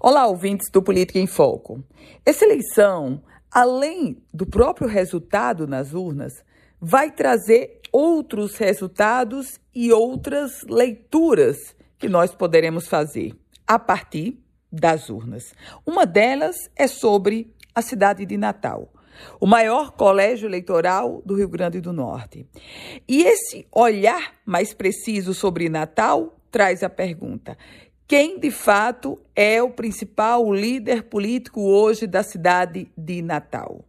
Olá, ouvintes do Política em Foco. Essa eleição, além do próprio resultado nas urnas, vai trazer outros resultados e outras leituras que nós poderemos fazer a partir das urnas. Uma delas é sobre a cidade de Natal, o maior colégio eleitoral do Rio Grande do Norte. E esse olhar mais preciso sobre Natal traz a pergunta: quem de fato é o principal líder político hoje da cidade de Natal?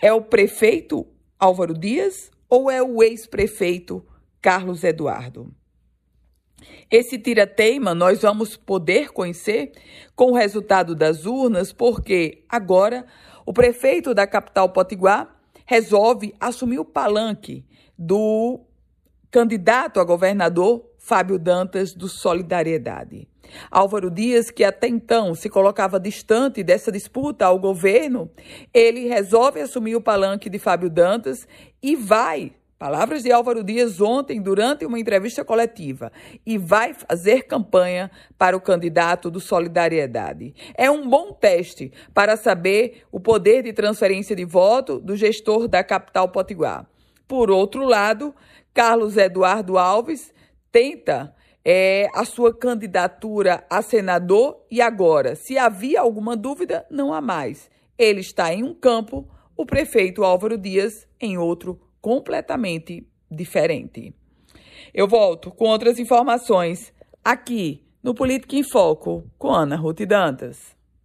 É o prefeito Álvaro Dias ou é o ex-prefeito Carlos Eduardo? Esse tira-teima nós vamos poder conhecer com o resultado das urnas, porque agora o prefeito da capital Potiguar resolve assumir o palanque do candidato a governador Fábio Dantas do Solidariedade. Álvaro Dias, que até então se colocava distante dessa disputa ao governo, ele resolve assumir o palanque de Fábio Dantas e vai Palavras de Álvaro Dias ontem, durante uma entrevista coletiva, e vai fazer campanha para o candidato do Solidariedade. É um bom teste para saber o poder de transferência de voto do gestor da capital potiguar. Por outro lado, Carlos Eduardo Alves tenta é, a sua candidatura a senador e agora, se havia alguma dúvida, não há mais. Ele está em um campo, o prefeito Álvaro Dias em outro completamente diferente. Eu volto com outras informações aqui no Política em Foco com Ana Ruth Dantas.